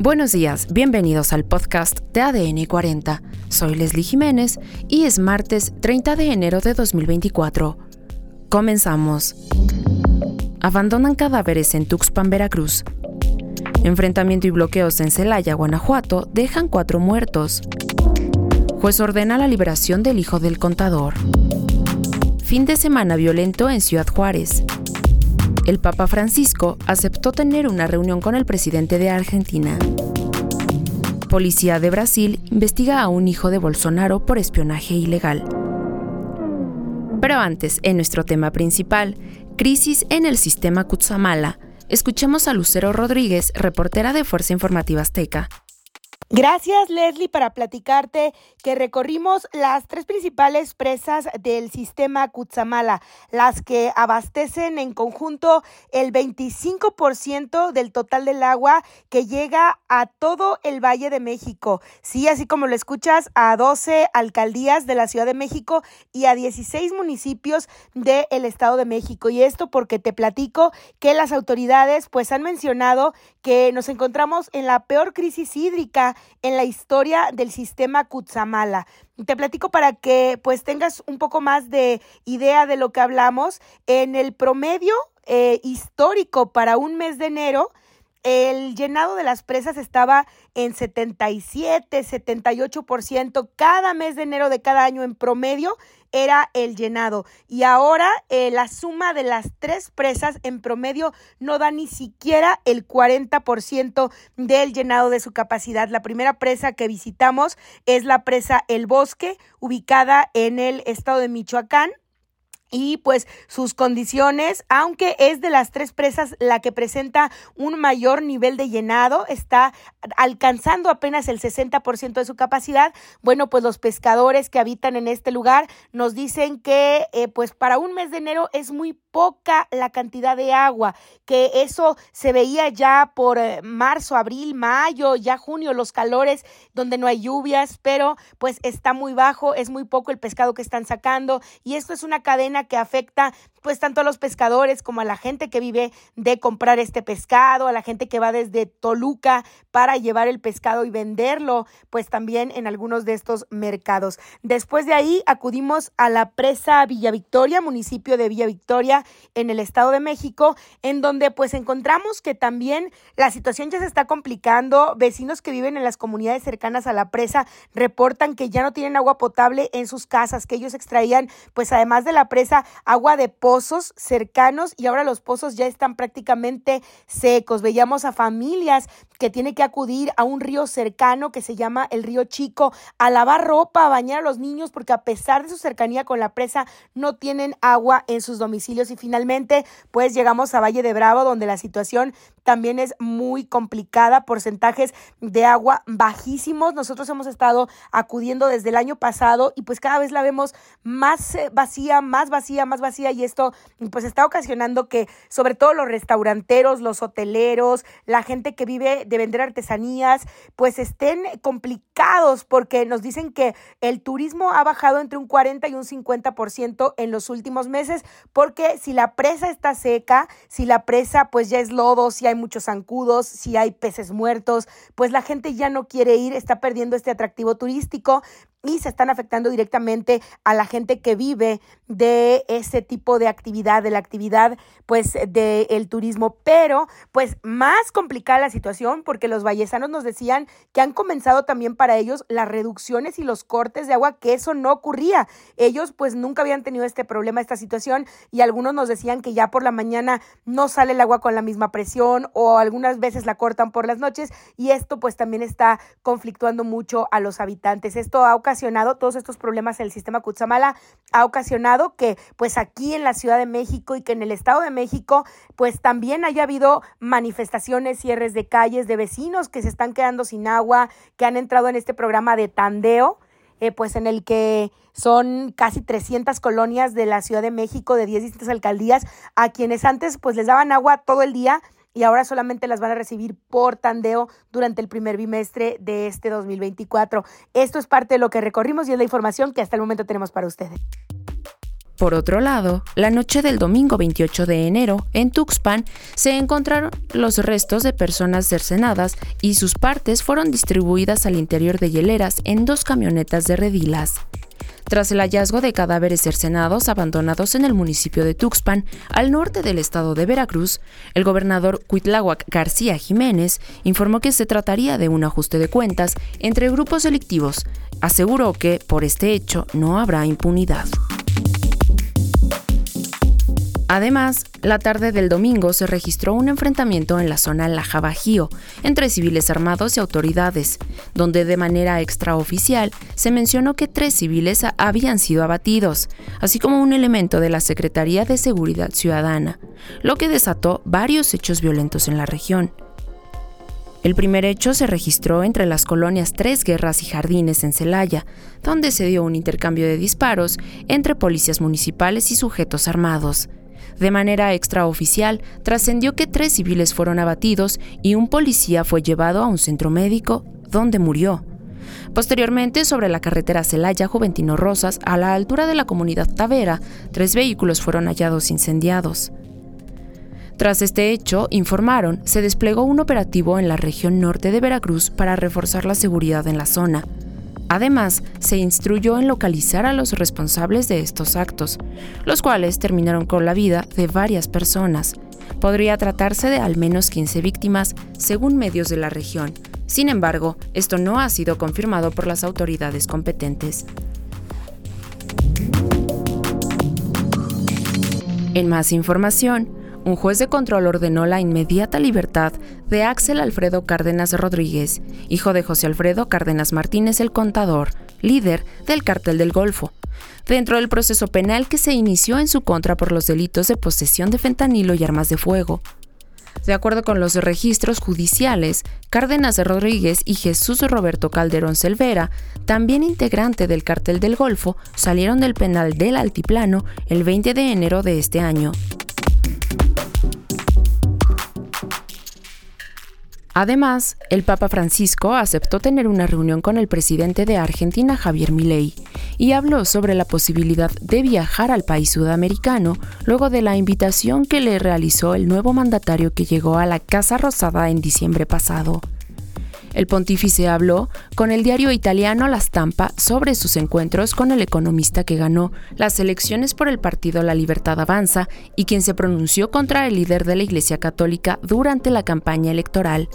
Buenos días, bienvenidos al podcast de ADN 40. Soy Leslie Jiménez y es martes 30 de enero de 2024. Comenzamos. Abandonan cadáveres en Tuxpan, Veracruz. Enfrentamiento y bloqueos en Celaya, Guanajuato, dejan cuatro muertos. Juez ordena la liberación del hijo del contador. Fin de semana violento en Ciudad Juárez. El Papa Francisco aceptó tener una reunión con el presidente de Argentina. Policía de Brasil investiga a un hijo de Bolsonaro por espionaje ilegal. Pero antes, en nuestro tema principal, crisis en el sistema Kutsamala, escuchemos a Lucero Rodríguez, reportera de Fuerza Informativa Azteca. Gracias, Leslie, para platicarte que recorrimos las tres principales presas del sistema Cutzamala, las que abastecen en conjunto el 25% del total del agua que llega a todo el Valle de México. Sí, así como lo escuchas, a 12 alcaldías de la Ciudad de México y a 16 municipios del Estado de México. Y esto porque te platico que las autoridades pues han mencionado que nos encontramos en la peor crisis hídrica en la historia del sistema Kutsamala. Te platico para que pues tengas un poco más de idea de lo que hablamos. En el promedio eh, histórico para un mes de enero, el llenado de las presas estaba en 77, 78%. Cada mes de enero de cada año en promedio era el llenado. Y ahora eh, la suma de las tres presas en promedio no da ni siquiera el 40% del llenado de su capacidad. La primera presa que visitamos es la presa El Bosque, ubicada en el estado de Michoacán y pues sus condiciones, aunque es de las tres presas la que presenta un mayor nivel de llenado, está alcanzando apenas el 60% de su capacidad. Bueno, pues los pescadores que habitan en este lugar nos dicen que eh, pues para un mes de enero es muy poca la cantidad de agua, que eso se veía ya por eh, marzo, abril, mayo, ya junio, los calores donde no hay lluvias, pero pues está muy bajo, es muy poco el pescado que están sacando y esto es una cadena que afecta pues tanto a los pescadores como a la gente que vive de comprar este pescado, a la gente que va desde Toluca para llevar el pescado y venderlo, pues también en algunos de estos mercados. Después de ahí acudimos a la presa Villa Victoria, municipio de Villa Victoria en el Estado de México, en donde pues encontramos que también la situación ya se está complicando. Vecinos que viven en las comunidades cercanas a la presa reportan que ya no tienen agua potable en sus casas, que ellos extraían pues además de la presa agua de pozos cercanos y ahora los pozos ya están prácticamente secos. Veíamos a familias que tienen que acudir a un río cercano que se llama el río Chico a lavar ropa, a bañar a los niños porque a pesar de su cercanía con la presa no tienen agua en sus domicilios y finalmente pues llegamos a Valle de Bravo donde la situación también es muy complicada, porcentajes de agua bajísimos. Nosotros hemos estado acudiendo desde el año pasado y pues cada vez la vemos más eh, vacía, más vacía, más vacía y esto pues está ocasionando que sobre todo los restauranteros, los hoteleros, la gente que vive de vender artesanías, pues estén complicados porque nos dicen que el turismo ha bajado entre un 40 y un 50% en los últimos meses porque si la presa está seca, si la presa pues ya es lodo, si hay muchos zancudos, si hay peces muertos, pues la gente ya no quiere ir, está perdiendo este atractivo turístico y se están afectando directamente a la gente que vive de ese tipo de actividad, de la actividad pues del turismo, pero pues más complicada la situación porque los vallesanos nos decían que han comenzado también para ellos las reducciones y los cortes de agua, que eso no ocurría. Ellos pues nunca habían tenido este problema, esta situación y algunos nos decían que ya por la mañana no sale el agua con la misma presión o algunas veces la cortan por las noches y esto pues también está conflictuando mucho a los habitantes. Esto ha ocasionado todos estos problemas en el sistema Cutzamala, ha ocasionado que pues aquí en la Ciudad de México y que en el Estado de México pues también haya habido manifestaciones, cierres de calles de vecinos que se están quedando sin agua, que han entrado en este programa de tandeo. Eh, pues en el que son casi 300 colonias de la Ciudad de México, de 10 distintas alcaldías, a quienes antes pues les daban agua todo el día y ahora solamente las van a recibir por tandeo durante el primer bimestre de este 2024. Esto es parte de lo que recorrimos y es la información que hasta el momento tenemos para ustedes. Por otro lado, la noche del domingo 28 de enero, en Tuxpan, se encontraron los restos de personas cercenadas y sus partes fueron distribuidas al interior de hieleras en dos camionetas de redilas. Tras el hallazgo de cadáveres cercenados abandonados en el municipio de Tuxpan, al norte del estado de Veracruz, el gobernador Cuitláhuac García Jiménez informó que se trataría de un ajuste de cuentas entre grupos delictivos. Aseguró que, por este hecho, no habrá impunidad. Además, la tarde del domingo se registró un enfrentamiento en la zona Laja Bajío entre civiles armados y autoridades, donde de manera extraoficial se mencionó que tres civiles habían sido abatidos, así como un elemento de la Secretaría de Seguridad Ciudadana, lo que desató varios hechos violentos en la región. El primer hecho se registró entre las colonias Tres Guerras y Jardines en Celaya, donde se dio un intercambio de disparos entre policías municipales y sujetos armados. De manera extraoficial, trascendió que tres civiles fueron abatidos y un policía fue llevado a un centro médico, donde murió. Posteriormente, sobre la carretera Celaya Juventino Rosas, a la altura de la comunidad Tavera, tres vehículos fueron hallados incendiados. Tras este hecho, informaron, se desplegó un operativo en la región norte de Veracruz para reforzar la seguridad en la zona. Además, se instruyó en localizar a los responsables de estos actos, los cuales terminaron con la vida de varias personas. Podría tratarse de al menos 15 víctimas, según medios de la región. Sin embargo, esto no ha sido confirmado por las autoridades competentes. En más información, un juez de control ordenó la inmediata libertad de Axel Alfredo Cárdenas Rodríguez, hijo de José Alfredo Cárdenas Martínez el Contador, líder del Cártel del Golfo, dentro del proceso penal que se inició en su contra por los delitos de posesión de fentanilo y armas de fuego. De acuerdo con los registros judiciales, Cárdenas Rodríguez y Jesús Roberto Calderón Selvera, también integrante del Cártel del Golfo, salieron del penal del Altiplano el 20 de enero de este año. Además, el Papa Francisco aceptó tener una reunión con el presidente de Argentina, Javier Milei, y habló sobre la posibilidad de viajar al país sudamericano luego de la invitación que le realizó el nuevo mandatario que llegó a la Casa Rosada en diciembre pasado. El pontífice habló con el diario italiano La Stampa sobre sus encuentros con el economista que ganó las elecciones por el partido La Libertad Avanza y quien se pronunció contra el líder de la Iglesia Católica durante la campaña electoral.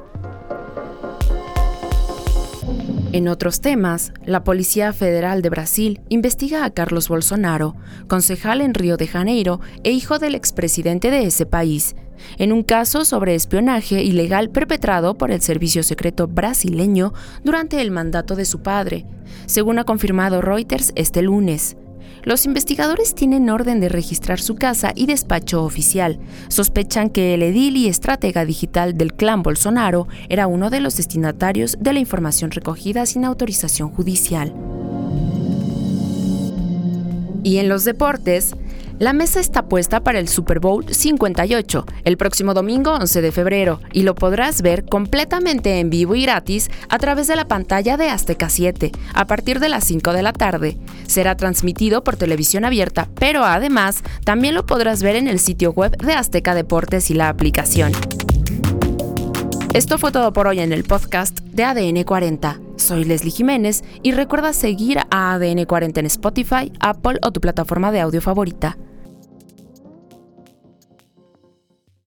En otros temas, la Policía Federal de Brasil investiga a Carlos Bolsonaro, concejal en Río de Janeiro e hijo del expresidente de ese país, en un caso sobre espionaje ilegal perpetrado por el servicio secreto brasileño durante el mandato de su padre, según ha confirmado Reuters este lunes. Los investigadores tienen orden de registrar su casa y despacho oficial. Sospechan que el edil y estratega digital del clan Bolsonaro era uno de los destinatarios de la información recogida sin autorización judicial. Y en los deportes, la mesa está puesta para el Super Bowl 58, el próximo domingo 11 de febrero, y lo podrás ver completamente en vivo y gratis a través de la pantalla de Azteca 7, a partir de las 5 de la tarde. Será transmitido por televisión abierta, pero además también lo podrás ver en el sitio web de Azteca Deportes y la aplicación. Esto fue todo por hoy en el podcast de ADN 40. Soy Leslie Jiménez y recuerda seguir a ADN 40 en Spotify, Apple o tu plataforma de audio favorita.